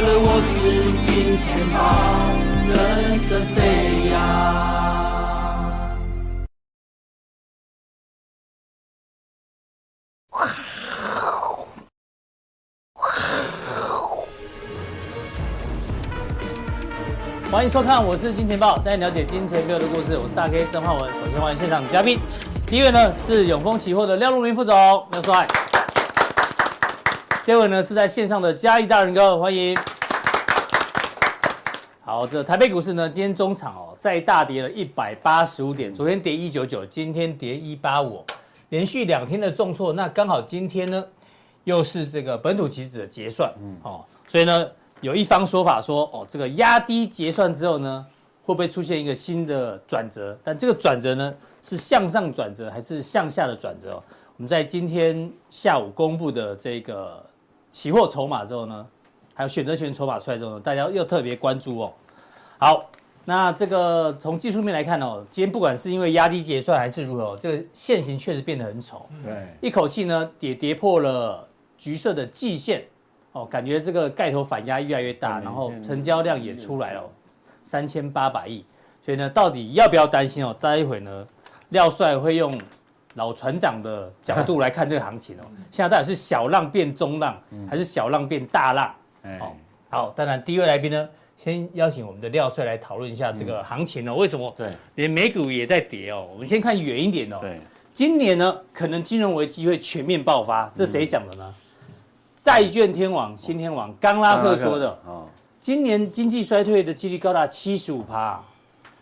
了我是金钱豹，人生飞扬。欢迎收看，我是金钱豹，带你了解金钱背后的故事。我是大 K 曾焕文。首先欢迎现场嘉宾，第一位呢是永丰期货的廖路铭副总，廖帅。第二位呢是在线上的嘉义大仁哥，欢迎。好，这台北股市呢今天中场哦再大跌了一百八十五点，昨天跌一九九，今天跌一八五，连续两天的重挫。那刚好今天呢又是这个本土期指的结算，嗯哦，所以呢。有一方说法说，哦，这个压低结算之后呢，会不会出现一个新的转折？但这个转折呢，是向上转折还是向下的转折？我们在今天下午公布的这个期货筹码之后呢，还有选择权筹码出来之后呢，大家又特别关注哦。好，那这个从技术面来看哦，今天不管是因为压低结算还是如何，这个线型确实变得很丑，对，一口气呢跌跌破了橘色的季线。哦，感觉这个盖头反压越来越大，然后成交量也出来了，三千八百亿。所以呢，到底要不要担心哦？待会呢，廖帅会用老船长的角度来看这个行情哦。现在到底是小浪变中浪，还是小浪变大浪？哦，好，当然第一位来宾呢，先邀请我们的廖帅来讨论一下这个行情哦。为什么？对，连美股也在跌哦。我们先看远一点哦。对，今年呢，可能金融危机会全面爆发，这谁讲的呢？债券天王、新天王冈拉克说的，哦今年经济衰退的几率高达七十五趴，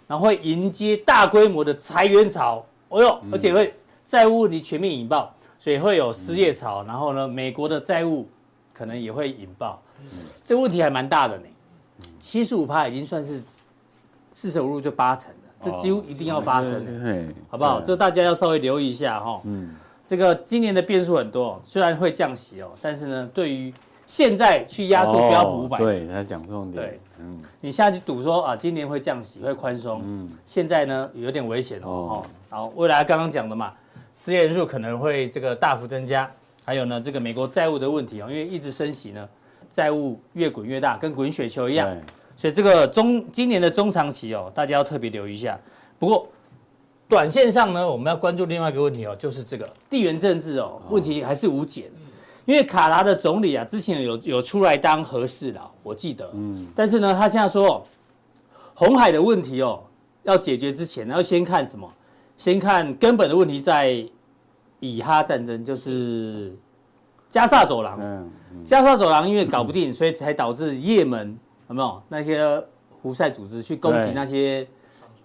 然后会迎接大规模的裁员潮，哦呦，而且会债务问题全面引爆，所以会有失业潮，然后呢，美国的债务可能也会引爆，这个问题还蛮大的呢，七十五趴已经算是四舍五入就八成了，这几乎一定要发生，好不好？这大家要稍微留意一下哈。嗯。这个今年的变数很多，虽然会降息哦，但是呢，对于现在去压住标普五百，对他讲重点，对，嗯，你下去赌说啊，今年会降息，会宽松，嗯，现在呢有点危险哦，好，未来刚刚讲的嘛，失业人数可能会这个大幅增加，还有呢，这个美国债务的问题哦，因为一直升息呢，债务越滚越大，跟滚雪球一样，所以这个中今年的中长期哦，大家要特别留意一下。不过。短线上呢，我们要关注另外一个问题哦，就是这个地缘政治哦，问题还是无解。因为卡达的总理啊，之前有有出来当和事佬，我记得。嗯。但是呢，他现在说，红海的问题哦，要解决之前，要先看什么？先看根本的问题，在以哈战争，就是加萨走廊。嗯。加萨走廊因为搞不定，所以才导致也门有没有那些胡塞组织去攻击那些。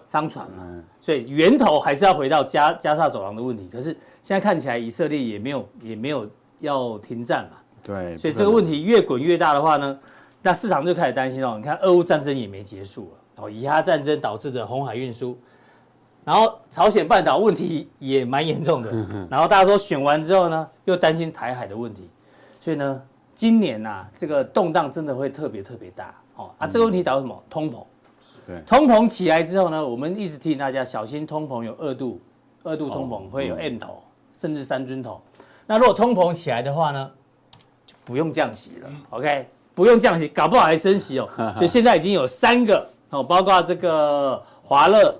商船嘛，所以源头还是要回到加加萨走廊的问题。可是现在看起来以色列也没有也没有要停战嘛，对，所以这个问题越滚越大的话呢，那市场就开始担心哦。你看俄乌战争也没结束了，哦，以哈战争导致的红海运输，然后朝鲜半岛问题也蛮严重的，然后大家说选完之后呢，又担心台海的问题，所以呢，今年呐这个动荡真的会特别特别大哦啊，这个问题导致什么？通膨。通膨起来之后呢，我们一直提醒大家小心通膨有二度，二度通膨会有 M 头，甚至三尊头。那如果通膨起来的话呢，就不用降息了，OK？不用降息，搞不好还升息哦。所以现在已经有三个哦，包括这个华勒，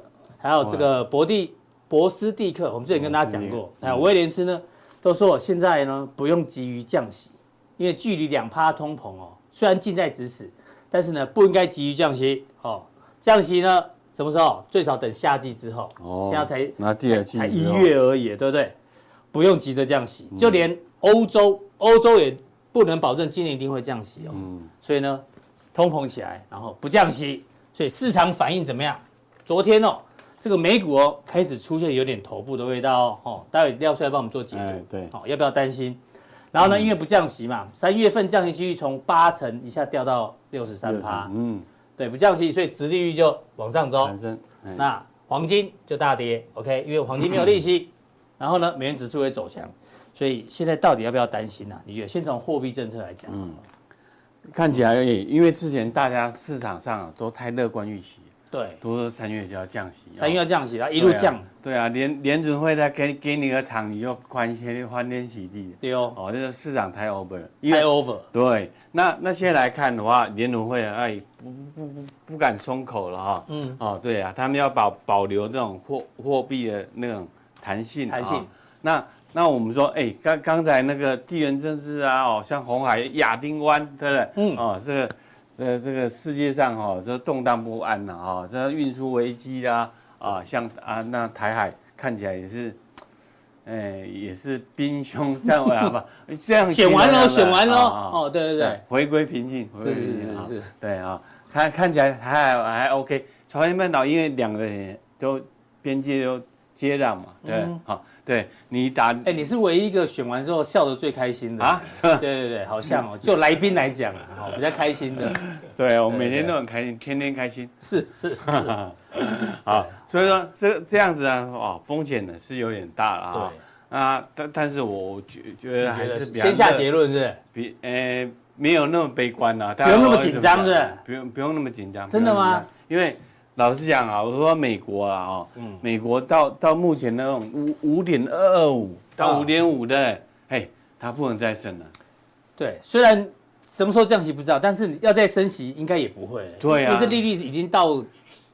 还有这个博蒂博斯蒂克，我们之前跟大家讲过，还有威廉斯呢，都说现在呢不用急于降息，因为距离两趴通膨哦，虽然近在咫尺，但是呢不应该急于降息哦。降息呢？什么时候？最少等夏季之后。哦。现在才那第二季才一月而已，对不对？不用急着降息，就连欧洲，欧洲也不能保证今年一定会降息哦。嗯。所以呢，通膨起来，然后不降息，所以市场反应怎么样？昨天哦，这个美股哦开始出现有点头部的味道哦。待会廖帅帮我们做解读。对。好，要不要担心？然后呢，因为不降息嘛，三月份降息几率从八成一下掉到六十三趴。嗯。对，不降息，所以殖利率就往上走。那黄金就大跌，OK，因为黄金没有利息。然后呢，美元指数也走强，所以现在到底要不要担心呢、啊？你觉得？先从货币政策来讲。嗯，看起来，因为之前大家市场上都太乐观预期，对，都说三月就要降息，三月要降息，它一路降。对啊，联联准会再给给你个糖，你就欢天欢天喜地。对哦，哦，那个市场太 over，太 over。对，那那现在来看的话，联准会哎不不不不敢松口了哈。嗯。哦，对啊，他们要保保留这种货货币的那种弹性。弹性。那那我们说，哎，刚刚才那个地缘政治啊，哦，像红海、亚丁湾，对不对？嗯。哦，这个。呃，这个世界上哈、哦，这动荡不安呐，哈，这运输危机啦，啊，像啊，那台海看起来也是，哎，也是兵凶战危啊，不，这样选完了，选完了，哦，对对对，回归平静，是是是是，对啊，看看起来还还 OK，朝鲜半岛因为两个人都边界都接壤嘛，对，好。对你打，哎，你是唯一一个选完之后笑得最开心的啊！对对对，好像哦，就来宾来讲啊，好 比较开心的。对，我每天都很开心，天天开心。是 是是，好，所以说这这样子啊，哦，风险呢是有点大了啊。对啊，但但是我觉觉得还是先下结论是？比呃没有那么悲观啊，不用那么紧张是？不用不用那么紧张。真的吗？因为。老实讲啊，我说美国啊，哦，嗯，美国到到目前那种五五点二二五到五点五的，哎，它不能再升了。对，虽然什么时候降息不知道，但是要再升息应该也不会。对啊，因为这利率已经到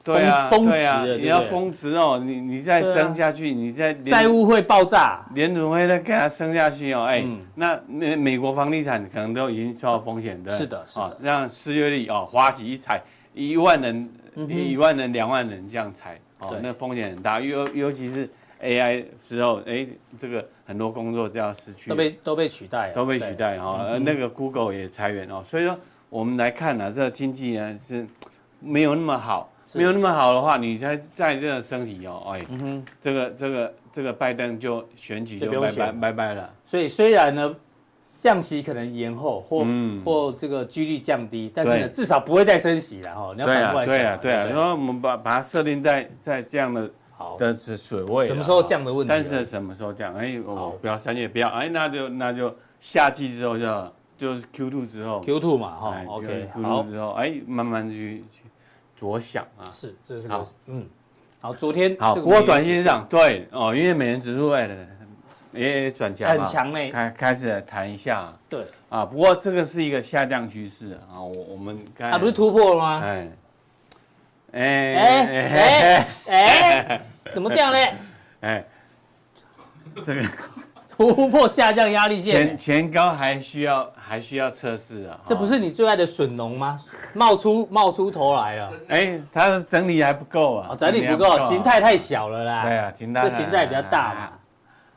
峰峰值了，你要峰值哦，你你再升下去，你再债务会爆炸，联储会再给它升下去哦，哎，那美美国房地产可能都已经受到风险的。是的，是的，让失业率哦，花旗一踩一万人。一万人、两万人这样裁，哦，那风险很大，尤尤其是 AI 之后，哎，这个很多工作都要失去，都被都被取代，都被取代哈。呃，那个 Google 也裁员哦，所以说我们来看呢，这个经济呢是没有那么好，没有那么好的话，你在在这个升级哦，哎，这个这个这个拜登就选举就拜拜拜拜了。所以虽然呢。降息可能延后，或或这个几率降低，但是呢，至少不会再升息了哈。你要反过来想。对啊，对啊，然后我们把把它设定在在这样的好的水位。什么时候降的问题？但是什么时候降？哎，我，不要三月，不要，哎，那就那就夏季之后就就是 Q two 之后。Q two 嘛，哈，OK，Q two 之后，哎，慢慢去去着想啊。是，这是好，嗯，好，昨天好，不过短线上对哦，因为美元指数哎。也转强很强嘞，开开始谈一下。对啊，不过这个是一个下降趋势啊。我我们它不是突破了吗？哎哎哎哎怎么这样嘞？哎，这个突破下降压力线，前前高还需要还需要测试啊。这不是你最爱的笋农吗？冒出冒出头来了。哎，它的整理还不够啊，整理不够，形态太小了啦。对啊，形态这形态比较大嘛。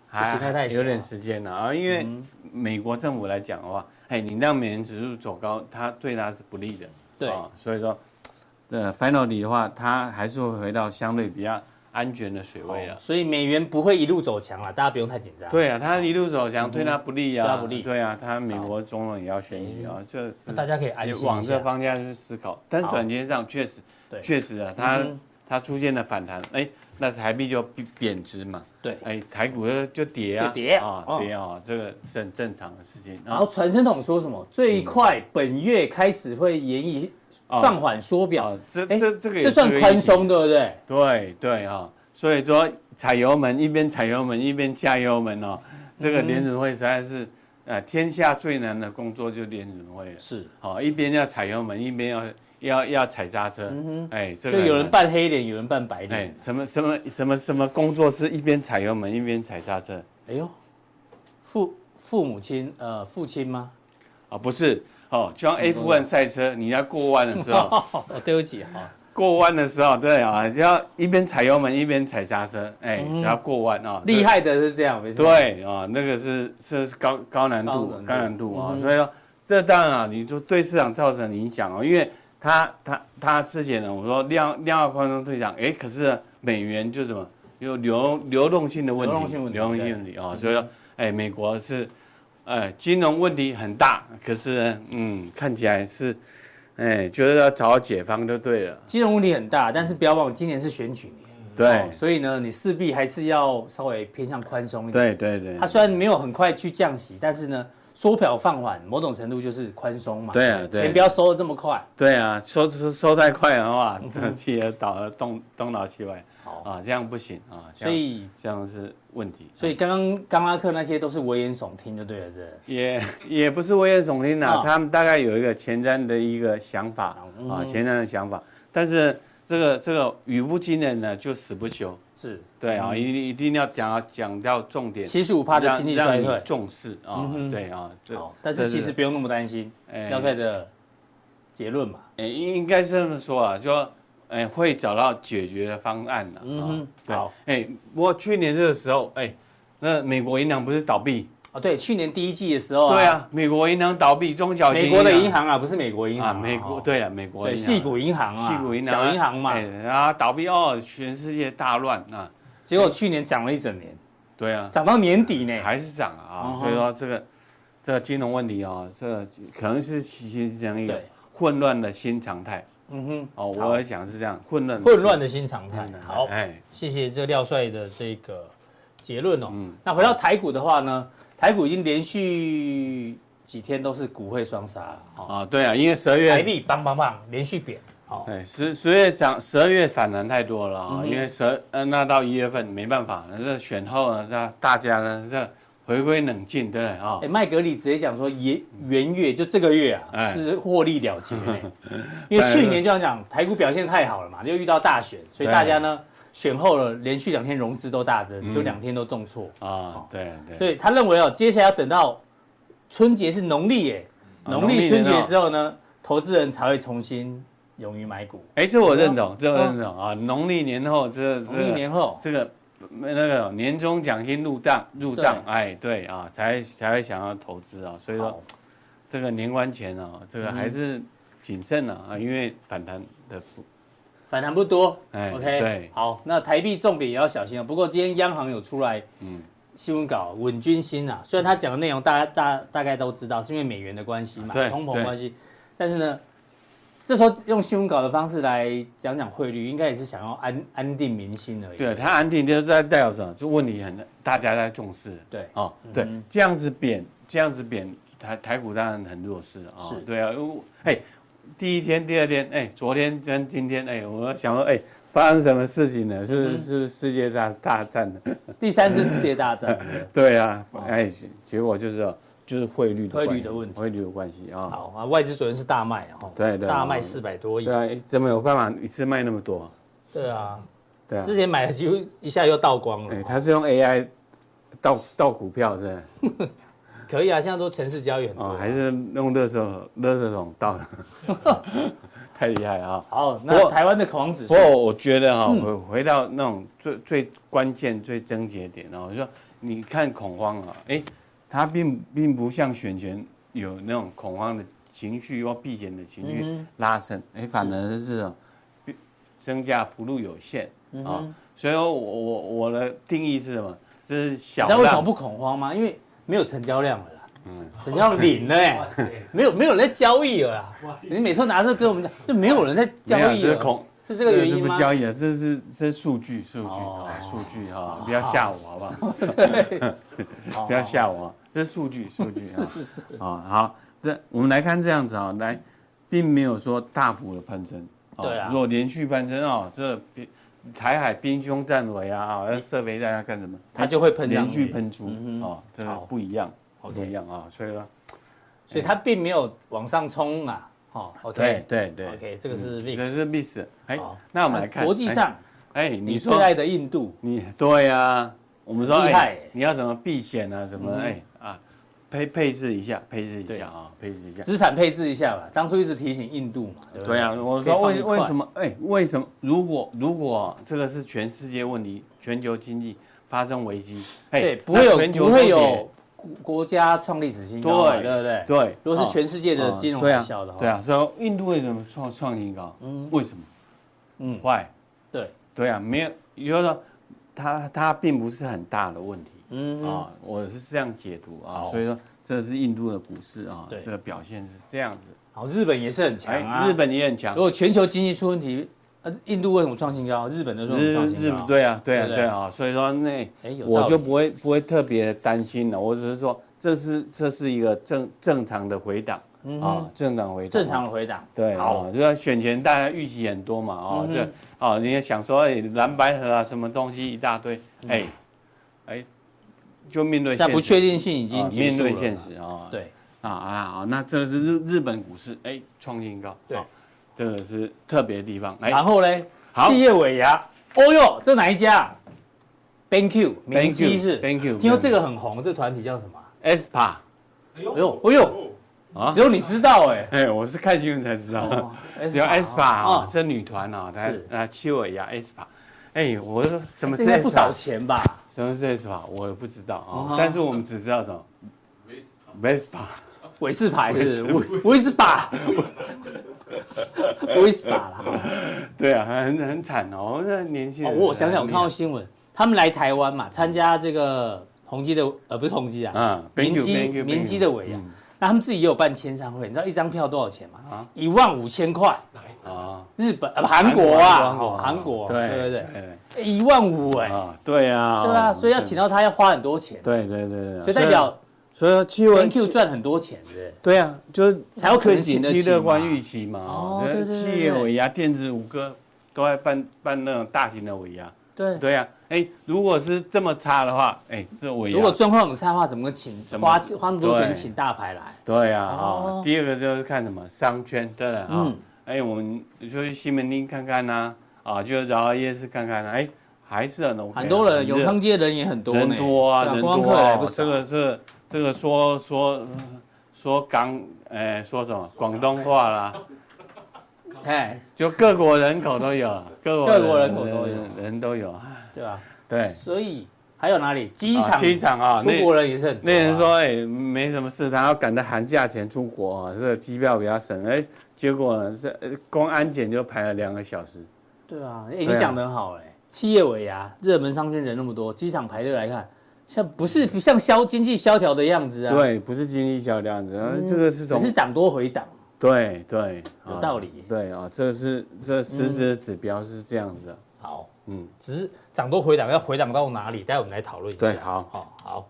还有点时间了啊，因为美国政府来讲的话，哎，你让美元指数走高，它对它是不利的。对，所以说，这 finally 的话，它还是会回到相对比较安全的水位了。所以美元不会一路走强了，大家不用太紧张。对啊，它一路走强对它不利啊，对它不利。对啊，它美国总统也要选举啊，这大家可以安心往这方向去思考。但短期上确实，确实啊，它它出现了反弹，哎。那台币就贬值嘛，对，哎，台股就就跌啊，跌啊，跌啊，这个是很正常的事情。然后传声筒说什么？最快本月开始会延以放缓缩表，这这这个这算宽松，对不对？对对啊，所以说踩油门一边踩油门一边加油门哦，这个联准会实在是，呃，天下最难的工作就联准会了。是，好，一边要踩油门一边要。要要踩刹车，哎，这个有人扮黑脸，有人扮白脸，哎，什么什么什么什么工作是一边踩油门一边踩刹车？哎呦，父父母亲呃父亲吗？啊不是哦，就像 F1 赛车，你要过弯的时候，哦对不起哈，过弯的时候对啊，要一边踩油门一边踩刹车，哎，只要过弯啊，厉害的是这样，没错，对啊，那个是是高高难度高难度啊，所以说这当然啊，你就对市场造成影响哦，因为。他他他之前呢，我说量量化宽松退场，哎，可是美元就什么有流流动性的问题，流动性问题，流动性问题啊，所以说，哎，美国是，哎，金融问题很大，可是呢，嗯，看起来是，哎，觉得要找到解方就对了。金融问题很大，但是不要忘了，今年是选举年，对，所以呢，你势必还是要稍微偏向宽松一点。对对对。它虽然没有很快去降息，但是呢。缩表放缓，某种程度就是宽松嘛。对啊，钱不要收的这么快。对啊，收收收太快的话，这个企业倒了东东倒西歪。好啊，这样不行啊。所以这样是问题。所以刚刚刚拉克那些都是危言耸听，就对了，这也也不是危言耸听呐，他们大概有一个前瞻的一个想法啊，前瞻的想法，但是。这个这个语不惊人呢，就死不休。是对啊，一一定要讲讲到重点。七十五趴的经济衰退，重视啊，对啊。好，但是其实不用那么担心。廖帅的结论嘛，哎，应应该是这么说啊，就说哎会找到解决的方案的。嗯，好。哎，不过去年这个时候，哎，那美国银行不是倒闭？对，去年第一季的时候，对啊，美国银行倒闭，中小型美国的银行啊，不是美国银行啊，美国对啊，美国对，细股银行啊，小银行嘛，然后倒闭哦，全世界大乱啊，结果去年涨了一整年，对啊，涨到年底呢，还是涨啊，所以说这个这个金融问题啊，这个可能是形成一个混乱的新常态，嗯哼，哦，我想是这样，混乱混乱的新常态，好，哎，谢谢这个廖帅的这个结论哦，嗯，那回到台股的话呢？台股已经连续几天都是股汇双杀了啊！对啊，因为十二月台币棒棒棒连续贬，好，对，十十月涨，十二月反弹太多了啊！因为十呃那到一月份没办法，那选后呢，那大家呢这回归冷静，对啊。哎，麦格里直接讲说，元元月就这个月啊是获利了结，因为去年就像讲台股表现太好了嘛，就遇到大选，所以大家呢。选后了，连续两天融资都大增，就两天都重挫啊！对对，所以他认为哦，接下来要等到春节是农历耶，农历春节之后呢，投资人才会重新勇于买股。哎，这我认同，这我认同啊！农历年后，这农历年后，这个那个年终奖金入账入账，哎，对啊，才才会想要投资啊！所以说，这个年关前啊，这个还是谨慎了啊，因为反弹的不。反弹不多，OK，对，好，那台币重贬也要小心啊。不过今天央行有出来，嗯，新闻稿稳军心啊。虽然他讲的内容大家大大概都知道，是因为美元的关系嘛，通膨关系。但是呢，这时候用新闻稿的方式来讲讲汇率，应该也是想要安安定民心而已。对，他安定就是在代表什么？就问题很大家在重视。对，哦，对，这样子贬，这样子贬，台台股当然很弱势啊。是，对啊，因为哎。第一天、第二天，哎，昨天跟今天，哎，我想说，哎，发生什么事情呢？是是世界大大战的，第三次世界大战。对啊，哎，结果就是就是汇率汇率的问题，汇率有关系啊。好啊，外资昨天是大卖啊，对对，大卖四百多亿。对啊，怎么有办法一次卖那么多？对啊，对啊，之前买的几乎一下又倒光了。哎，他是用 AI 倒倒股票是？可以啊，现在都城市交易很多，哦，还是用垃圾垃圾桶倒，太厉害啊！好，那台湾的恐慌指数，不过我觉得哈，回回到那种最最关键、最症结点哦，就说你看恐慌啊，哎，它并并不像选前有那种恐慌的情绪或避险的情绪拉升，哎，反而是增加幅度有限啊。所以我我我的定义是什么？就是小。你知道为什么不恐慌吗？因为没有成交量了啦，嗯，成交量零了哎，没有没有人在交易了啦。你每次拿这个跟我们讲，就没有人在交易了，是这个原因吗？不交易啊，这是这是数据数据啊，数据哈，不要吓我好不好？对，不要吓我，这是数据数据啊，是是是。啊，好，这我们来看这样子啊，来，并没有说大幅的攀升，对啊，如果连续攀升啊，这。台海兵凶战危啊，啊，要设备大家干什么？它就会喷连续喷出哦，这个不一样，不一样啊，所以呢，所以它并没有往上冲啊，哦，OK，对对，OK，这个是历史，这是历史。哎，那我们来看国际上，哎，你最爱的印度，你对呀，我们说哎，你要怎么避险呢？怎么哎？配配置一下，配置一下啊，配置一下，资产配置一下吧。当初一直提醒印度嘛，对不对？对啊，我说为为什么？哎，为什么？如果如果这个是全世界问题，全球经济发生危机，哎，不会有不会有国家创历史新高，对对不对？对，如果是全世界的金融海啸的话，对啊，所以印度为什么创创新高？嗯，为什么？嗯，Why？对对啊，没有，也就是说，它它并不是很大的问题。嗯啊，我是这样解读啊，所以说这是印度的股市啊，对，这个表现是这样子。好，日本也是很强啊，日本也很强。如果全球经济出问题，呃，印度为什么创新高？日本的为什么创新高？对啊，对啊，对啊，所以说那我就不会不会特别担心了。我只是说，这是这是一个正正常的回档啊，正常回档，正常的回档。对，好，就要选前大家预期很多嘛，哦，对，哦，你也想说，哎，蓝白河啊，什么东西一大堆，哎，哎，就面对现实，不确定性已经面对现实啊，对。啊啊啊！那这是日日本股市，哎，创新高，对，这个是特别的地方。然后呢，企业尾牙，哦哟，这哪一家？BenQ，明基是，BenQ。听说这个很红，这个团体叫什么？aespa。哎呦，哎呦，啊，只有你知道哎。哎，我是看新闻才知道。只有 aespa 啊，这女团啊，是啊，企业尾牙 aespa。哎，我说什么？应该不少钱吧？什么是 aespa？我也不知道啊，但是我们只知道什么。Vespa，伟士牌是威斯巴，威斯巴啦。对啊，很很惨哦，那年轻人。我想想，我看到新闻，他们来台湾嘛，参加这个宏基的，呃，不是宏基啊，嗯明基明基的尾牙。那他们自己也有办签唱会，你知道一张票多少钱吗？啊，一万五千块。啊，日本啊韩国啊，韩国，对对对，一万五哎。对啊，对啊，所以要请到他要花很多钱。对对对，所以代表。所以企业 Q 赚很多钱，是对？啊，就是才有可能景气乐观预期嘛。哦，对对对。企业尾牙，电子五哥都在办办那种大型的尾牙。对。对啊，哎，如果是这么差的话，哎，这尾牙。如果状况很差的话，怎么请花花那么多钱请大牌来？对啊，哦，第二个就是看什么商圈，对了啊，哎，我们就去西门町看看呐，啊，就饶河夜市看看呐，哎，还是很多很多人，永康街人也很多，人多啊，人多啊，这个是。这个说说说港，哎，说什么广东话啦？哎，就各国人口都有，各国各国人口都有，人都有，对吧？对。所以还有哪里？机场，机场啊，出国人也是。那人说，哎，没什么事，他要赶在寒假前出国啊，这个机票比较省。哎，结果呢，是光安检就排了两个小时。对啊，哎，你讲的很好，哎，企业尾牙，热门商圈人那么多，机场排队来看。像不是不像萧经济萧条的样子啊？对，不是经济萧条样子，啊，这个是只是涨多回档。对对，有道理。对啊，这个是这实质的指标是这样子的。好，嗯，只是涨多回档，要回档到哪里？待会我们来讨论一下。对，好，好，好，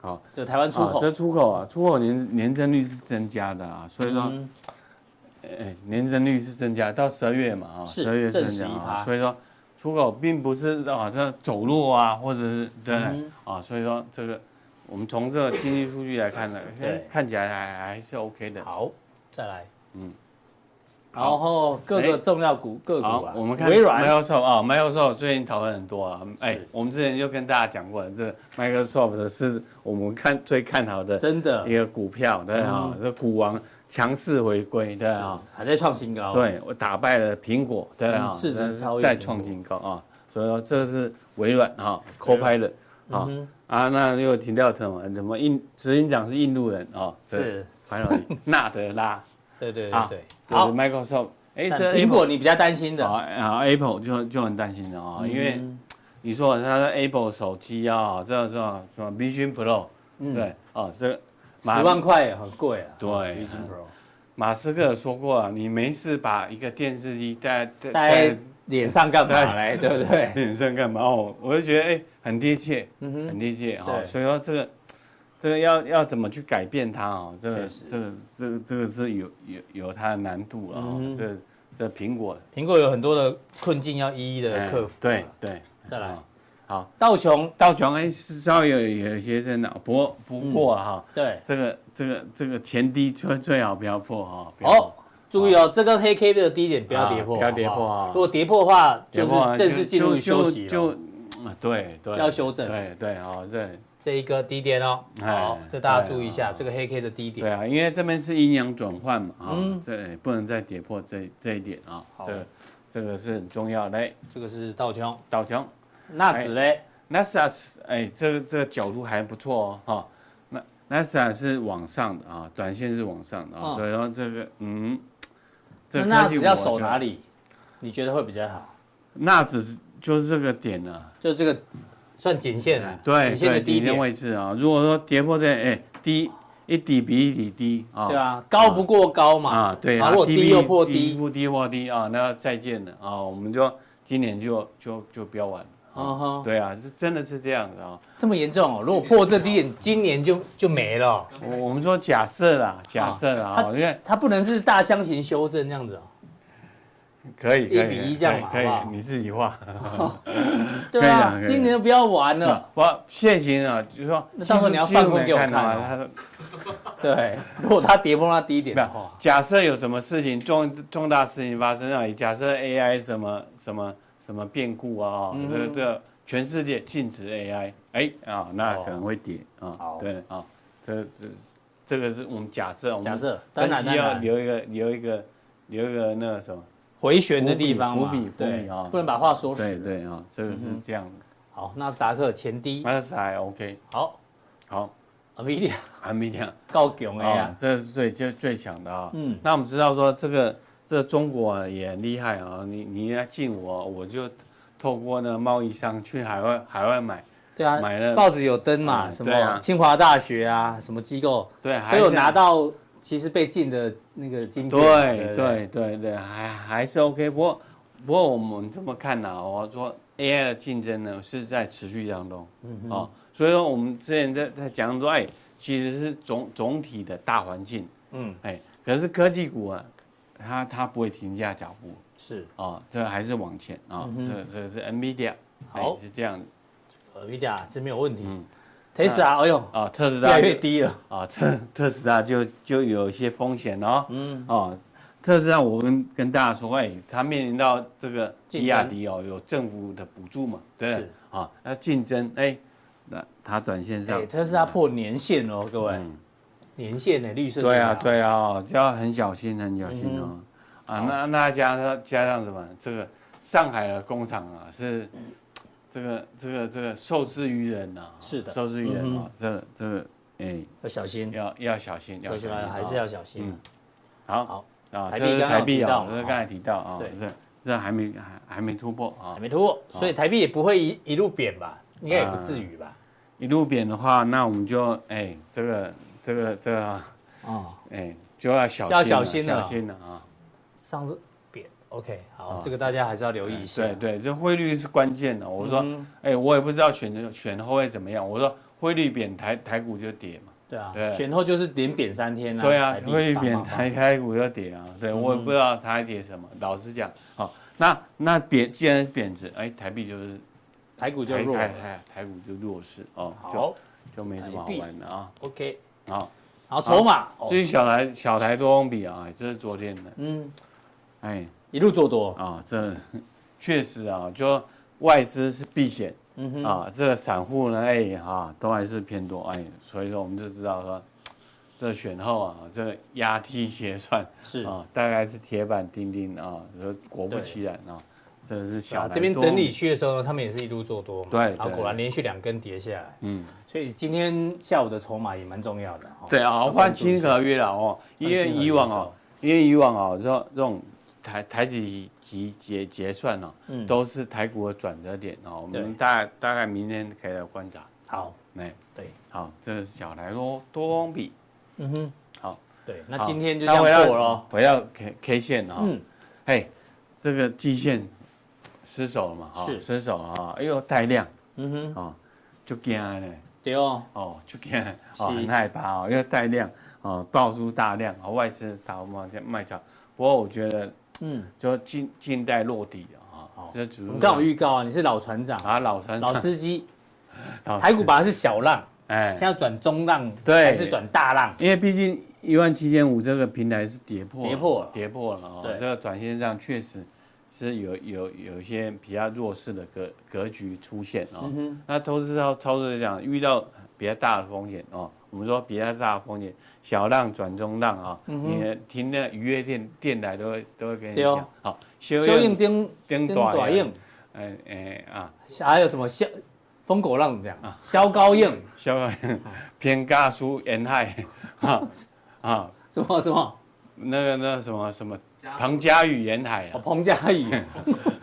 好。这台湾出口，这出口啊，出口年年增率是增加的啊，所以说，哎，年增率是增加到十二月嘛啊，十二月增加啊，所以说。出口并不是啊，这走路啊，或者是对啊，所以说这个我们从这个经济数据来看呢，看起来还还是 OK 的。好，再来，嗯，然后各个重要股个股啊，我们看微软、Microsoft 啊，Microsoft 最近讨论很多啊，哎，我们之前就跟大家讲过，这 Microsoft 是我们看最看好的，真的一个股票，对啊，这股王。强势回归，对啊，还在创新高。对，我打败了苹果，对啊，市值超越再创新高啊，所以说这是微软啊，Copilot 啊啊，那又提到什么？怎么印执行长是印度人啊？是，还有纳德拉，对对对对，好，Microsoft，哎，这苹果你比较担心的啊，Apple 就就很担心的啊，因为你说它的 Apple 手机啊，这这什么 Vision Pro，对哦，这。十万块很贵啊！对，Vision Pro，，马斯克说过啊，你没事把一个电视机戴在脸上干嘛来，对不对？脸上干嘛？哦，我就觉得哎，很贴切，很贴切啊。所以说这个这个要要怎么去改变它啊？这个这个这个这个是有有有它的难度啊。这这苹果苹果有很多的困境要一一的克服。对对，再来。好，道琼，道琼哎，稍微有有一些震荡，不过不过哈，对，这个这个这个前低最最好不要破哈。哦，注意哦，这根黑 K 的低点不要跌破，不要跌破啊。如果跌破的话，就是正式进入休息就对对，要修正。对对哦，这这一个低点哦，好，这大家注意一下，这个黑 K 的低点。对啊，因为这边是阴阳转换嘛，啊，这不能再跌破这这一点啊。好，这个是很重要的。这个是道琼，道琼，纳指嘞？纳斯达克，哎，这个这个角度还不错哦，哈，那纳斯达是往上的啊，短线是往上的啊，所以说这个，嗯，那纳指要守哪里？你觉得会比较好？纳指就是这个点呢，就这个算颈线啊，对，颈线的低点位置啊。如果说跌破这，哎，低一底比一底低啊。对啊，高不过高嘛。啊，对啊。如果低又破低，不低破低啊，那再见了啊，我们就今年就就就标完了。嗯哼。对啊，真的是这样的啊。这么严重哦？如果破这低点，今年就就没了。我我们说假设啦，假设啦，因为它不能是大箱型修正这样子哦。可以，一比一这样嘛，可以，你自己画。对啊，今年不要玩了。我，现行啊，就是说，那到时候你要放空给我看。对，如果它跌破它低点的话，假设有什么事情重重大事情发生啊，假设 AI 什么什么什么变故啊，这这全世界禁止 AI，哎啊，那可能会跌啊。对啊，这这这个是我们假设，假设，当然要留一个留一个留一个那个什么。回旋的地方嘛，伏笔，伏笔啊，不能把话说死。对对啊，这个是这样的。好，纳斯达克前低，纳斯达克 OK。好，好，NVIDIA，NVIDIA 高强哎呀，这是最最最强的啊。嗯，那我们知道说这个这中国也很厉害啊，你你来进我，我就透过那个贸易商去海外海外买。对啊，买了报纸有登嘛，什么清华大学啊，什么机构，对，都有拿到。其实被禁的那个晶片，对对对？对，还还是 OK。不过不过我们这么看呢，我说 AI 的竞争呢是在持续当中，嗯哦，所以说我们之前在在讲说，哎，其实是总总体的大环境，嗯，哎，可是科技股啊，它它不会停下脚步，是。哦，这还是往前啊，这这是 NVIDIA，好。是这样。的，NVIDIA 是没有问题。特斯拉，哎呦，啊，特斯拉越来越低了，啊，特 特斯拉就就有一些风险哦，嗯，哦，特斯拉，我跟跟大家说，哎，它面临到这个比亚迪哦，有政府的补助嘛，对，啊，那竞争，哎，那它短线上，特斯拉破年线哦，各位，年线的绿色，对啊，对啊，就要很小心，很小心哦，啊，那那加上加上什么，这个上海的工厂啊是。这个这个这个受制于人呐，是的，受制于人啊，这这个哎，要小心，要要小心，要小心，还是要小心。好，好。啊，台币台币啊，这个刚才提到啊，对，这还没还还没突破啊，还没突破，所以台币也不会一一路贬吧？应该也不至于吧？一路贬的话，那我们就哎，这个这个这个啊，哎，就要小心要小心了，小心了啊，上次。OK，好，这个大家还是要留意一下。对对，这汇率是关键的。我说，哎，我也不知道选选后会怎么样。我说汇率贬台台股就跌嘛。对啊，选后就是连贬三天啊。对啊，汇率贬台台股就跌啊。对，我也不知道它还跌什么。老实讲，好，那那贬既然是贬值，哎，台币就是台股就弱，台台股就弱势哦。好，就没什么好玩的啊。OK，好，好筹码。至于小台小台多空比啊，这是昨天的。嗯，哎。一路做多。啊，这确实啊，就外资是避险，嗯哼，啊，这个散户呢，哎，哈，都还是偏多，哎，所以说我们就知道说，这选后啊，这个压梯结算。是。啊，大概是铁板钉钉啊，说果不其然啊，这个是小这边整理区的时候，他们也是一路做多，对，然后果然连续两根跌下来，嗯，所以今天下午的筹码也蛮重要的，对啊，换新合约了哦，因为以往哦，因为以往哦，这这种。台台指期结结算哦，都是台股的转折点哦。我们大大概明天可以来观察。好，哎，对，好，这个是小台多多空比。嗯哼，好，对，那今天就这样过了。回到 K K 线啊，嗯，嘿，这个季线失守了嘛？是失守啊！哎呦，带量，嗯哼，啊，就惊嘞。对哦，哦，就惊，哦，很害怕哦，因为带量，哦，爆出大量，啊，外资大卖卖超。不过我觉得。嗯，就近近代落地啊，好，这主。我刚好预告啊，你是老船长啊，老船长，老司机。台股本来是小浪，哎，现在转中浪，对，还是转大浪？因为毕竟一万七千五这个平台是跌破，跌破，跌破了啊。对，这个短线上确实是有有有一些比较弱势的格格局出现啊。那投资操操作来讲，遇到比较大的风险哦，我们说比较大的风险。小浪转中浪啊，你听那渔业电电台都会都会跟你讲，好，小应丁丁大应，哎哎啊，还有什么小风狗浪这样？啊，萧高应，萧高应偏加速沿海，啊啊，什么什么，那个那什么什么？彭佳屿沿海啊，彭佳屿，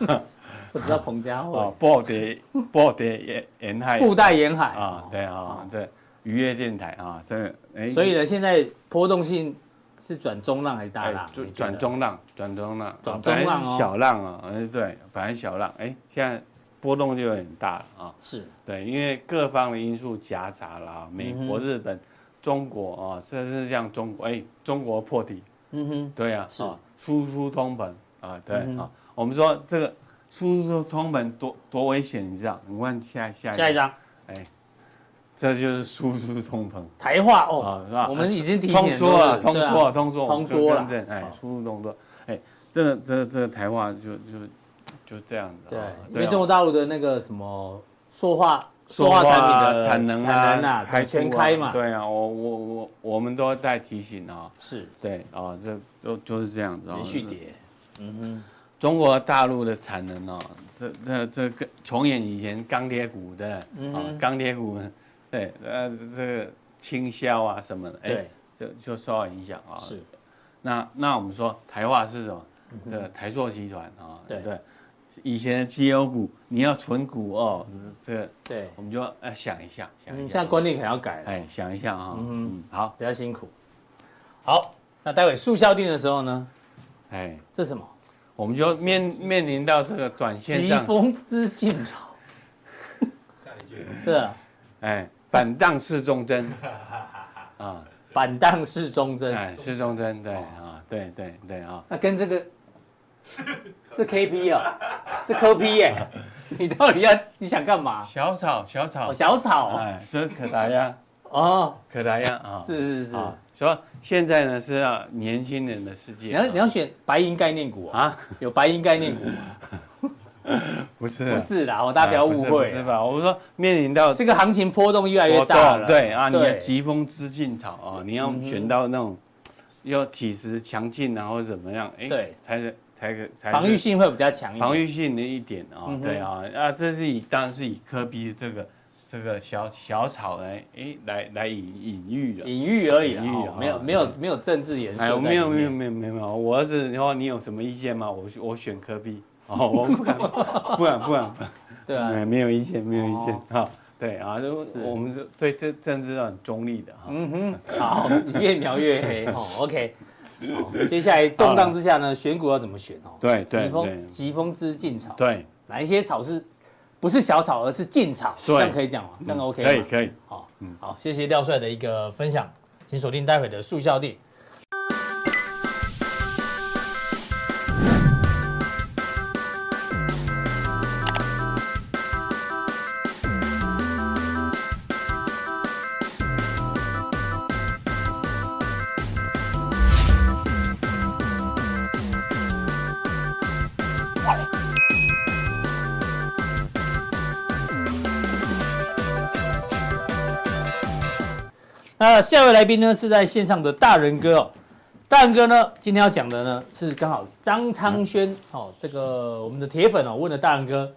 不知道彭佳慧，布袋布袋沿沿海，布袋沿海。啊，对啊对。渔业电台啊，真的哎，所以呢，现在波动性是转中浪还是大浪？转中浪，转中浪，转中浪哦，小浪啊，哎，对，本来小浪，哎，现在波动就有点大了啊。是对，因为各方的因素夹杂了，美国、日本、中国啊，甚至像中国，哎，中国破底，嗯哼，对啊，是输出通膨啊，对啊，我们说这个输出通膨多多危险，你知道？你看下下下一张，哎。这就是输出通膨，台话哦，是吧？我们已经提前通说了，通说了，通说，通说了，哎，输入动作，哎，这个这个这个台话就就就这样子，对，因为中国大陆的那个什么塑化塑化产品的产能啊，开全开嘛，对啊，我我我我们都在提醒啊，是。对啊，这都就是这样子，连续跌，嗯哼，中国大陆的产能哦，这这这个重演以前钢铁股的，啊，钢铁股。对，呃，这个倾销啊什么的，哎，就就受到影响啊。是，那那我们说台化是什么？的台塑集团啊，对对，以前的绩优股，你要存股哦，这个对，我们就要想一下，想一下。现在观念可能要改，哎，想一下啊，嗯，好，比较辛苦。好，那待会速效定的时候呢？哎，这什么？我们就面面临到这个短线疾风知劲草。下一句。是啊，哎。板荡是中针，啊，板荡是中针，哎，是中针，对啊，对对对啊，那跟这个，这 K P 啊，这科 P 耶，你到底要你想干嘛？小草，小草，小草，哎，这是可达鸭，哦，可达鸭啊，是是是，说现在呢是要年轻人的世界，你要你要选白银概念股啊，有白银概念股。不是。不是啦，我大家不要误会，是吧？我们说面临到这个行情波动越来越大了，对啊，你要疾风知劲草啊，你要选到那种要体质强劲然后怎么样？哎，对，才是才才防御性会比较强一点，防御性的一点啊，对啊，啊，这是以当然是以科比这个这个小小草来哎来来隐隐喻的，隐喻而已，没有没有没有政治元素，没有没有没有没有，我儿子，然后你有什么意见吗？我我选科比。哦，我不敢，不敢，不敢，对啊，没有意见，没有意见，好，对啊，就我们对这政治很中立的哈。嗯哼，好，越描越黑 哦。OK，接下来动荡之下呢，选股要怎么选哦？对对，疾风疾风知劲草，对，哪一些草是不是小草，而是劲草？这样可以讲吗？这样 OK 可以可以。好，嗯，好，谢谢廖帅的一个分享，请锁定待会的速效定。那下一位来宾呢，是在线上的大人哥哦。大人哥呢，今天要讲的呢是刚好张昌轩哦，这个我们的铁粉哦问了大人哥，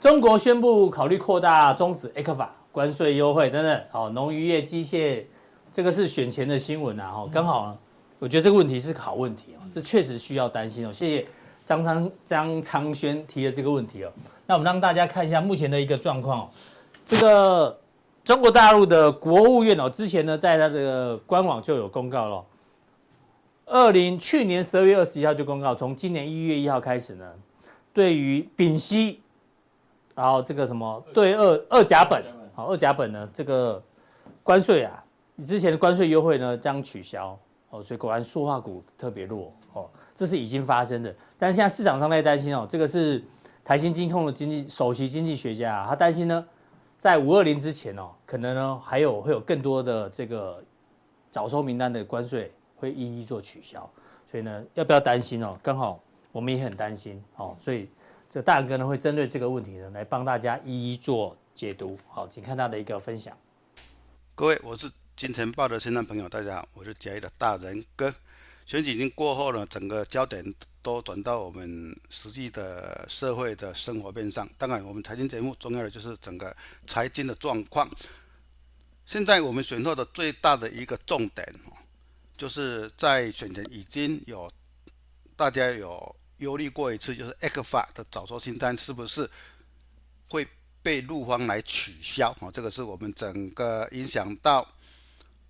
中国宣布考虑扩大终止 ECFA 关税优惠等等哦，农渔业机械这个是选前的新闻啊哦，刚好呢，我觉得这个问题是个好问题哦，这确实需要担心哦。谢谢张昌张昌轩提的这个问题哦。那我们让大家看一下目前的一个状况哦，这个。中国大陆的国务院哦，之前呢，在它的官网就有公告了。二零去年十二月二十一号就公告，从今年一月一号开始呢，对于丙烯，然后这个什么对二二甲苯，好二甲苯呢，这个关税啊，你之前的关税优惠呢将取消哦，所以果然塑化股特别弱哦，这是已经发生的。但是现在市场上在担心哦，这个是台新金控的经济首席经济学家啊，他担心呢。在五二零之前哦，可能呢还有会有更多的这个早收名单的关税会一一做取消，所以呢要不要担心哦？刚好我们也很担心哦，所以这大仁哥呢会针对这个问题呢来帮大家一一做解读。好，请看他的一个分享。各位，我是金钱豹的新浪朋友，大家好，我是嘉义的大仁哥。选举已经过后了，整个焦点都转到我们实际的社会的生活面上。当然，我们财经节目重要的就是整个财经的状况。现在我们选后的最大的一个重点，就是在选前已经有大家有忧虑过一次，就是 ECFA 的早收清单是不是会被陆方来取消啊，这个是我们整个影响到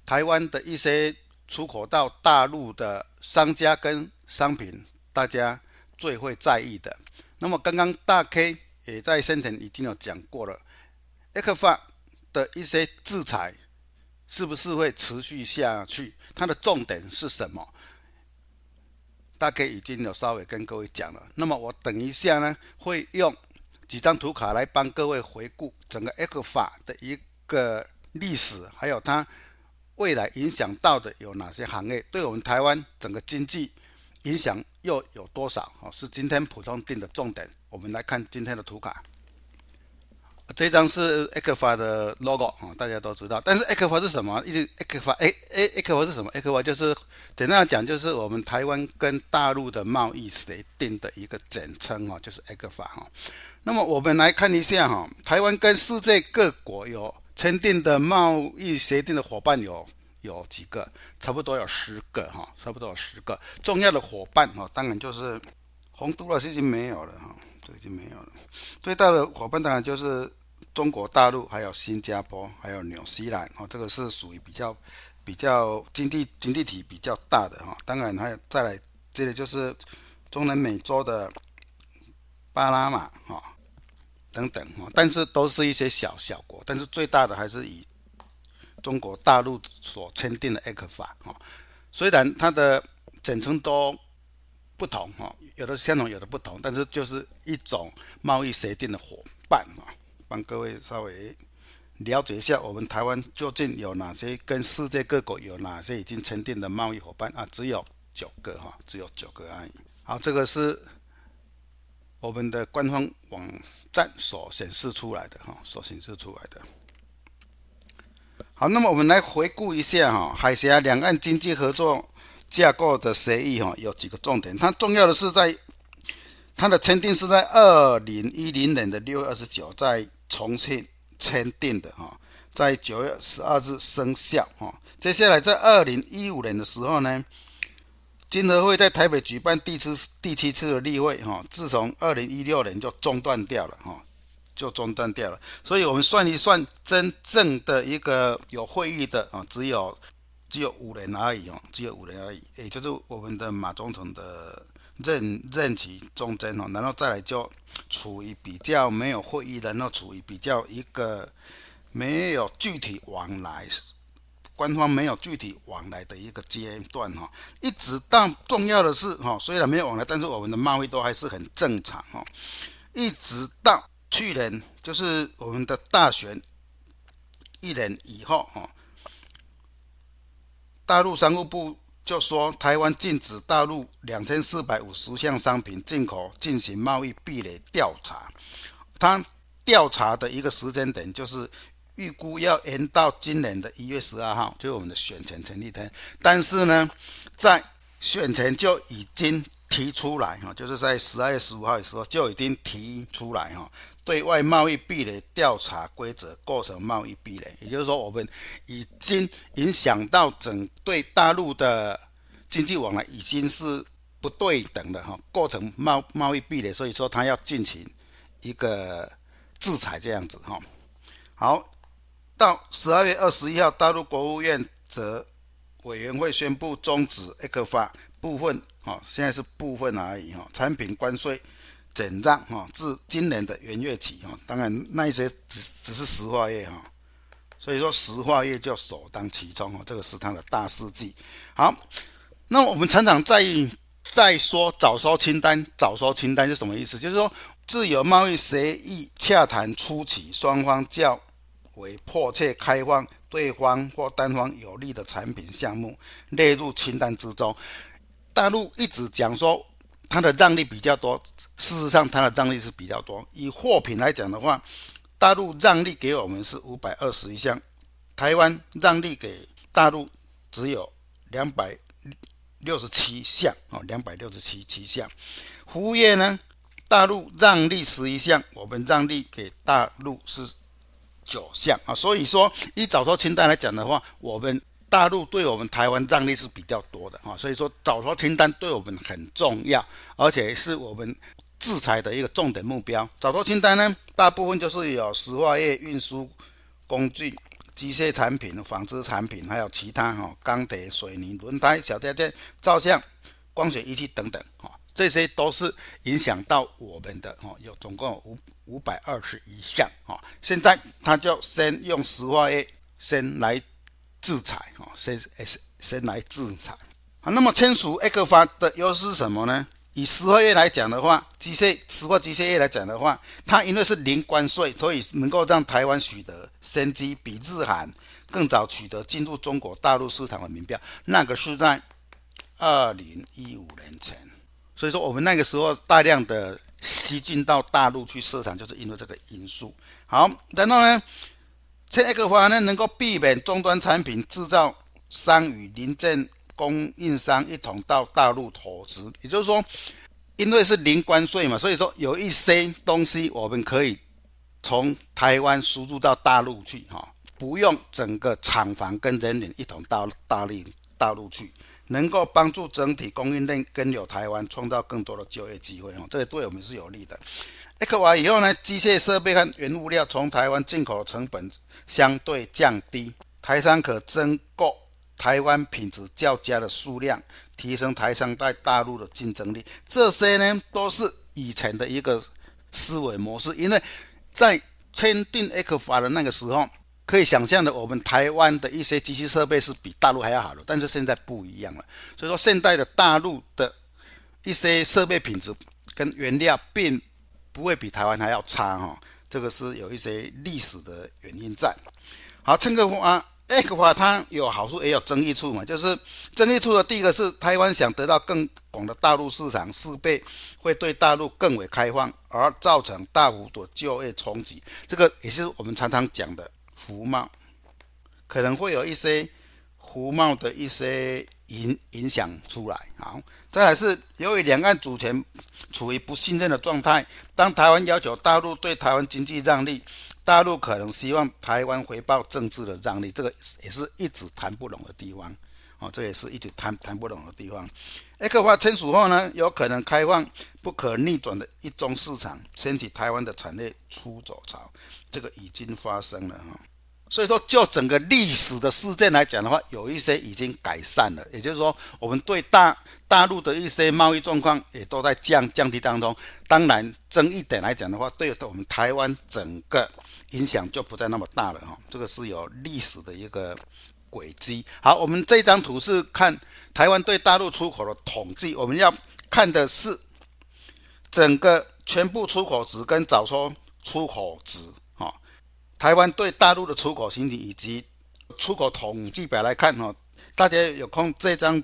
台湾的一些出口到大陆的商家跟商品，大家最会在意的。那么刚刚大 K 也在先前已经有讲过了，ECFA 的一些制裁是不是会持续下去？它的重点是什么？大 K 已经有稍微跟各位讲了。那么我等一下呢，会用几张图卡来帮各位回顾整个 ECFA 的一个历史，还有它未来影响到的有哪些行业，对我们台湾整个经济影响又有多少？哦，是今天普通定的重点。我们来看今天的图卡。这张是 ECFA 的 logo 啊，大家都知道。但是 ECFA 是什么？一直 ECFA A A ECFA 是什么？ECFA 就是简单来讲，就是我们台湾跟大陆的贸易协定的一个简称哦，就是 ECFA 哈。那么我们来看一下哈，台湾跟世界各国有签订的贸易协定的伙伴有有几个？差不多有十个哈，差不多有十个重要的伙伴哈。当然就是洪都拉斯已经没有了哈，这已经没有了。最大的伙伴当然就是。中国大陆还有新加坡，还有纽西兰哦，这个是属于比较比较经济经济体比较大的哈。当然还有再来，这里就是中南美洲的巴拿马哈等等哈，但是都是一些小小国，但是最大的还是以中国大陆所签订的 ECFA 哈。虽然它的简称都不同哈，有的相同，有的不同，但是就是一种贸易协定的伙伴啊。帮各位稍微了解一下，我们台湾究竟有哪些跟世界各国有哪些已经签订的贸易伙伴啊？只有九个哈，只有九个而已。好，这个是我们的官方网站所显示出来的哈，所显示出来的。好，那么我们来回顾一下哈，海峡两岸经济合作架构的协议哈，有几个重点。它重要的是在它的签订是在二零一零年的六月二十九，在重庆签订的哈，在九月十二日生效哈。接下来在二零一五年的时候呢，金合会在台北举办第七第七次的例会哈。自从二零一六年就中断掉了哈，就中断掉了。所以我们算一算，真正的一个有会议的啊，只有只有五人而已哦，只有五人而已，也就是我们的马总统的。任任期中间哦，然后再来就处于比较没有会议，然后处于比较一个没有具体往来，官方没有具体往来的一个阶段哈，一直到重要的是哈，虽然没有往来，但是我们的贸易都还是很正常哈，一直到去年就是我们的大选一年以后哈，大陆商务部。就说台湾禁止大陆两千四百五十项商品进口进行贸易壁垒调查，他调查的一个时间点就是预估要延到今年的一月十二号，就是我们的选前前一天。但是呢，在选前就已经提出来哈，就是在十二月十五号的时候就已经提出来哈。对外贸易壁垒调查规则构成贸易壁垒，也就是说，我们已经影响到整对大陆的经济往来已经是不对等的哈，构成贸贸易壁垒，所以说他要进行一个制裁这样子哈。好，到十二月二十一号，大陆国务院则委员会宣布终止 ECFA 部分哈，现在是部分而已哈，产品关税。减让哈，自今年的元月起哈，当然那些只只是石化业哈，所以说石化业就首当其冲哈，这个是它的大事记。好，那我们常常在在说早收清单，早收清单是什么意思？就是说自由贸易协议洽谈初期，双方较为迫切开放对方或单方有利的产品项目列入清单之中。大陆一直讲说。它的让利比较多，事实上它的让利是比较多。以货品来讲的话，大陆让利给我们是五百二十一项，台湾让利给大陆只有两百六十七项哦，两百六十七七项。服务业呢，大陆让利十一项，我们让利给大陆是九项啊。所以说，以早收清单来讲的话，我们。大陆对我们台湾让利是比较多的哈，所以说早收清单对我们很重要，而且是我们制裁的一个重点目标。早收清单呢，大部分就是有石化业、运输工具、机械产品、纺织产品，还有其他哈钢铁、水泥、轮胎、小家电、照相、光学仪器等等哈，这些都是影响到我们的哈，有总共有五五百二十一项哈。现在他就先用石化业先来制裁哈，先先先来制裁。好，那么签署 ECFA 的优势是什么呢？以石化业来讲的话，机械石化机械业来讲的话，它因为是零关税，所以能够让台湾取得先机，比日韩更早取得进入中国大陆市场的名标。那个是在二零一五年前，所以说我们那个时候大量的西进到大陆去设厂，就是因为这个因素。好，然后呢，签 ECFA 呢能够避免终端产品制造商与零件。供应商一同到大陆投资，也就是说，因为是零关税嘛，所以说有一些东西我们可以从台湾输入到大陆去，哈，不用整个厂房跟人员一同到大陆大陆去，能够帮助整体供应链跟有台湾创造更多的就业机会，哈，这个对我们是有利的。ECFA 以后呢，机械设备和原物料从台湾进口的成本相对降低，台商可增购。台湾品质较佳的数量，提升台商在大陆的竞争力，这些呢都是以前的一个思维模式。因为在签订 ECFA 的那个时候，可以想象的，我们台湾的一些机器设备是比大陆还要好的，但是现在不一样了。所以说，现在的大陆的一些设备品质跟原料并不会比台湾还要差哈，这个是有一些历史的原因在。好，这个话。ECFA 它有好处也有争议处嘛，就是争议处的第一个是台湾想得到更广的大陆市场，势必会对大陆更为开放，而造成大幅度就业冲击。这个也是我们常常讲的服贸，可能会有一些服贸的一些影影响出来。好，再来是由于两岸主权处于不信任的状态，当台湾要求大陆对台湾经济让利。大陆可能希望台湾回报政治的让利，这个也是一直谈不拢的地方，哦，这也是一直谈谈不拢的地方。ECFA 签署后呢，有可能开放不可逆转的一中市场，掀起台湾的产业出走潮，这个已经发生了哈。所以说，就整个历史的事件来讲的话，有一些已经改善了，也就是说，我们对大大陆的一些贸易状况也都在降降低当中。当然，争议点来讲的话，对我们台湾整个。影响就不再那么大了哈，这个是有历史的一个轨迹。好，我们这张图是看台湾对大陆出口的统计，我们要看的是整个全部出口值跟早收出口值。台湾对大陆的出口情形以及出口统计表来看哈，大家有空这张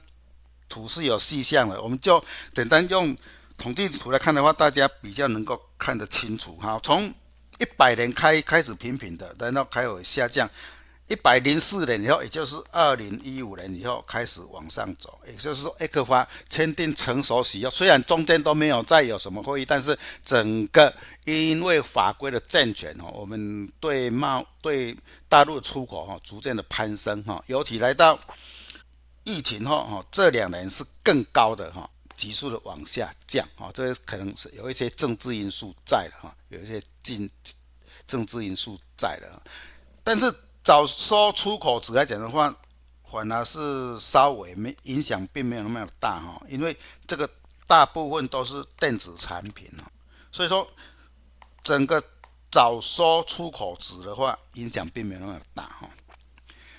图是有细项的，我们就简单用统计图来看的话，大家比较能够看得清楚哈。从一百年开开始平平的，然后开始下降，一百零四年以后，也就是二零一五年以后开始往上走，也就是说，ECFA 签订成熟使用，虽然中间都没有再有什么会议，但是整个因为法规的健全哈，我们对贸对大陆出口哈逐渐的攀升哈，尤其来到疫情后哈，这两年是更高的哈。急速的往下降，哈，这可能是有一些政治因素在的，哈，有一些政政治因素在的，但是早说出口值来讲的话，反而是稍微没影响，并没有那么大，哈，因为这个大部分都是电子产品，所以说整个早收出口值的话，影响并没有那么大，哈。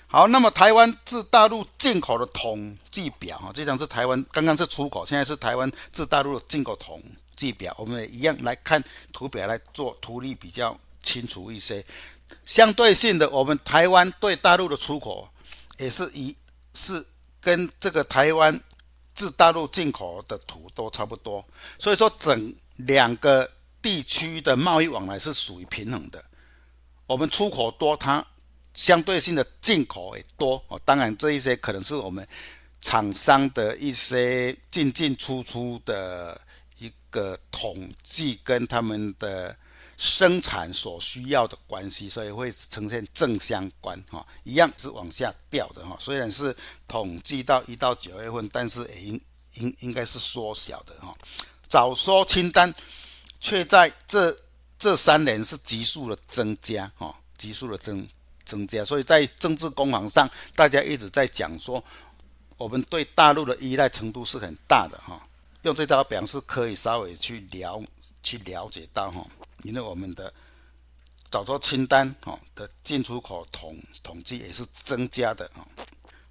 好，那么台湾自大陆进口的统计表哈，这张是台湾刚刚是出口，现在是台湾自大陆的进口统计表，我们也一样来看图表来做图例比较清楚一些。相对性的，我们台湾对大陆的出口也是一是跟这个台湾自大陆进口的图都差不多，所以说整两个地区的贸易往来是属于平衡的。我们出口多，它。相对性的进口也多哦，当然这一些可能是我们厂商的一些进进出出的一个统计跟他们的生产所需要的关系，所以会呈现正相关哈，一样是往下掉的哈。虽然是统计到一到九月份，但是也应应应该是缩小的哈。早说清单却在这这三年是急速的增加，哈，急速的增增加。所以在政治攻防上，大家一直在讲说，我们对大陆的依赖程度是很大的，哈。用这招表示可以稍微去了去了解到，哈，因为我们的早收清单，哈的进出口统统计也是增加的，哈。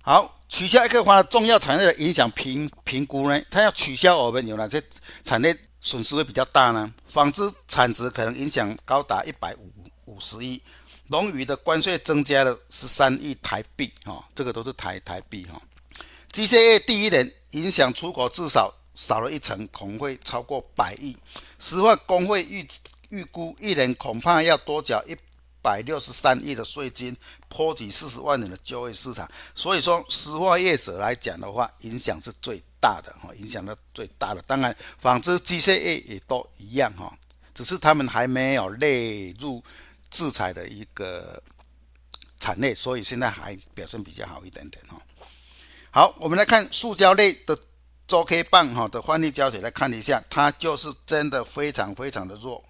好，取消一个化重要产业的影响评评估呢？它要取消，我们有哪些产业损失会比较大呢？纺织产值可能影响高达一百五五十亿，龙鱼的关税增加了十三亿台币，哈，这个都是台台币，哈。机械业第一年影响出口至少少了一成，恐会超过百亿。石化工会预预估一年恐怕要多缴一。百六十三亿的税金，波及四十万人的就业市场。所以说，石化业者来讲的话，影响是最大的哈，影响到最大的。当然，纺织、机械业也都一样哈，只是他们还没有列入制裁的一个产业，所以现在还表现比较好一点点哈。好，我们来看塑胶类的周 K 棒哈的换利胶水来看一下，它就是真的非常非常的弱。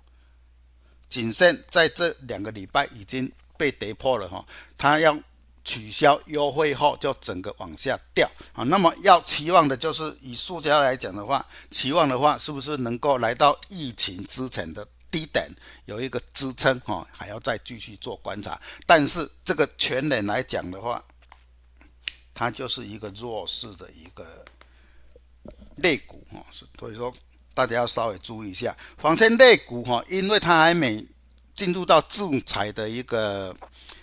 谨慎在这两个礼拜已经被跌破了哈，它要取消优惠后就整个往下掉啊。那么要期望的就是以塑胶来讲的话，期望的话是不是能够来到疫情之前的低点有一个支撑哈？还要再继续做观察。但是这个全年来讲的话，它就是一个弱势的一个类股哈，所以说。大家要稍微注意一下，纺纤类股哈，因为它还没进入到制裁的一个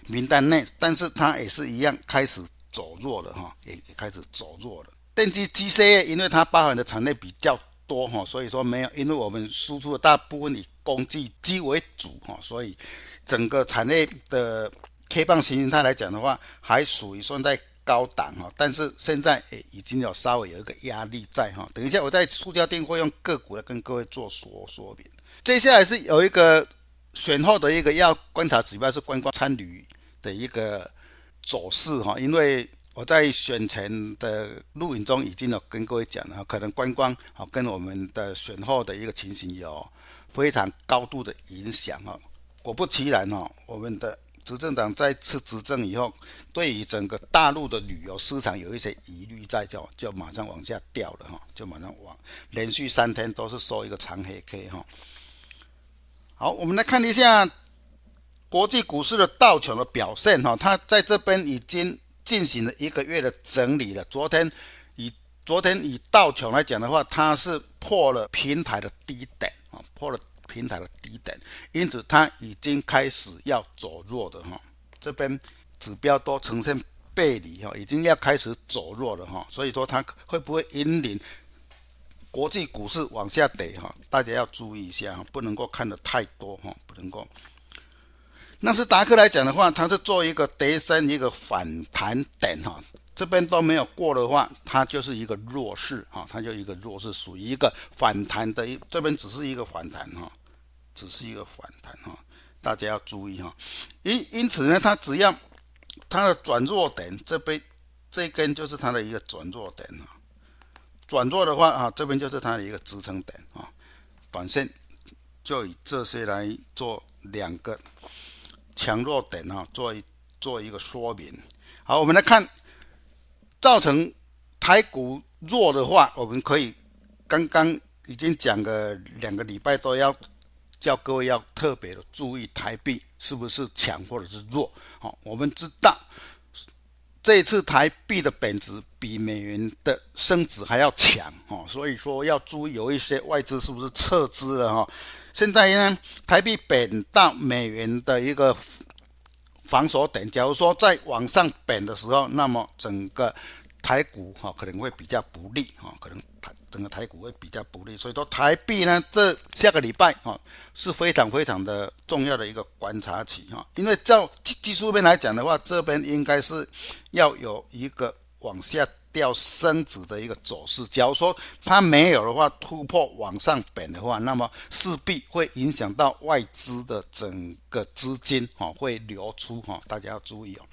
名单内，但是它也是一样开始走弱了哈，也也开始走弱了。电机机械业，因为它包含的产业比较多哈，所以说没有，因为我们输出的大部分以工具机为主哈，所以整个产业的 K 棒形态来讲的话，还属于算在。高档哈，但是现在诶已经有稍微有一个压力在哈。等一下我在塑胶店会用个股来跟各位做说说明。接下来是有一个选后的一个要观察指标是观光参旅的一个走势哈，因为我在选前的录影中已经有跟各位讲了，可能观光啊跟我们的选后的一个情形有非常高度的影响哈。果不其然哈，我们的。执政党再次执政以后，对于整个大陆的旅游市场有一些疑虑在，就就马上往下掉了哈，就马上往连续三天都是收一个长黑 K 哈。好，我们来看一下国际股市的道琼的表现哈，它在这边已经进行了一个月的整理了。昨天以昨天以道琼来讲的话，它是破了平台的低点啊，破了。平台的低点，因此它已经开始要走弱的哈，这边指标都呈现背离哈，已经要开始走弱了哈，所以说它会不会引领国际股市往下跌哈？大家要注意一下哈，不能够看得太多哈，不能够。纳斯达克来讲的话，它是做一个跌升一个反弹点哈。这边都没有过的话，它就是一个弱势哈，它就一个弱势，属于一个反弹的一，这边只是一个反弹哈，只是一个反弹哈，大家要注意哈。因因此呢，它只要它的转弱点这边这根就是它的一个转弱点哈，转弱的话啊，这边就是它的一个支撑点啊，短线就以这些来做两个强弱点啊，做一做一个说明。好，我们来看。造成台股弱的话，我们可以刚刚已经讲个两个礼拜都要叫各位要特别的注意台币是不是强或者是弱。好，我们知道这次台币的贬值比美元的升值还要强，哦，所以说要注意有一些外资是不是撤资了哈。现在呢，台币贬到美元的一个。防守点，假如说在往上贬的时候，那么整个台股哈可能会比较不利哈，可能台整个台股会比较不利。所以说台币呢，这下个礼拜哈是非常非常的重要的一个观察期哈，因为照技术面来讲的话，这边应该是要有一个往下。掉升值的一个走势，假如说它没有的话，突破往上贬的话，那么势必会影响到外资的整个资金哈会流出哈，大家要注意哦。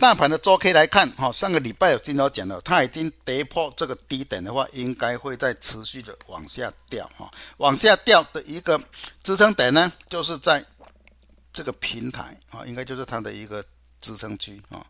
大盘的周 K 来看，哈，上个礼拜有听到讲了，它已经跌破这个低点的话，应该会再持续的往下掉，哈，往下掉的一个支撑点呢，就是在这个平台，啊，应该就是它的一个支撑区，啊。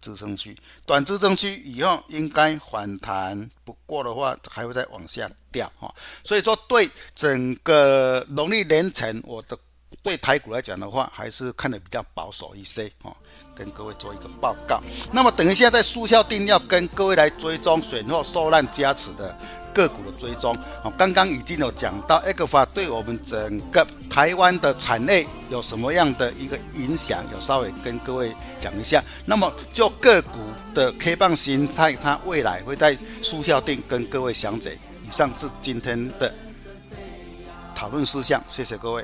支撑区，短支撑区以后应该反弹，不过的话还会再往下掉哈。所以说，对整个农历年前，我的对台股来讲的话，还是看得比较保守一些哈。跟各位做一个报告。那么等一下在速效定要跟各位来追踪选后受难加持的个股的追踪。哦，刚刚已经有讲到 f 法对我们整个台湾的产业有什么样的一个影响，有稍微跟各位。讲一下，那么就个股的 K 棒形态，它未来会在速效定跟各位详解。以上是今天的讨论事项，谢谢各位。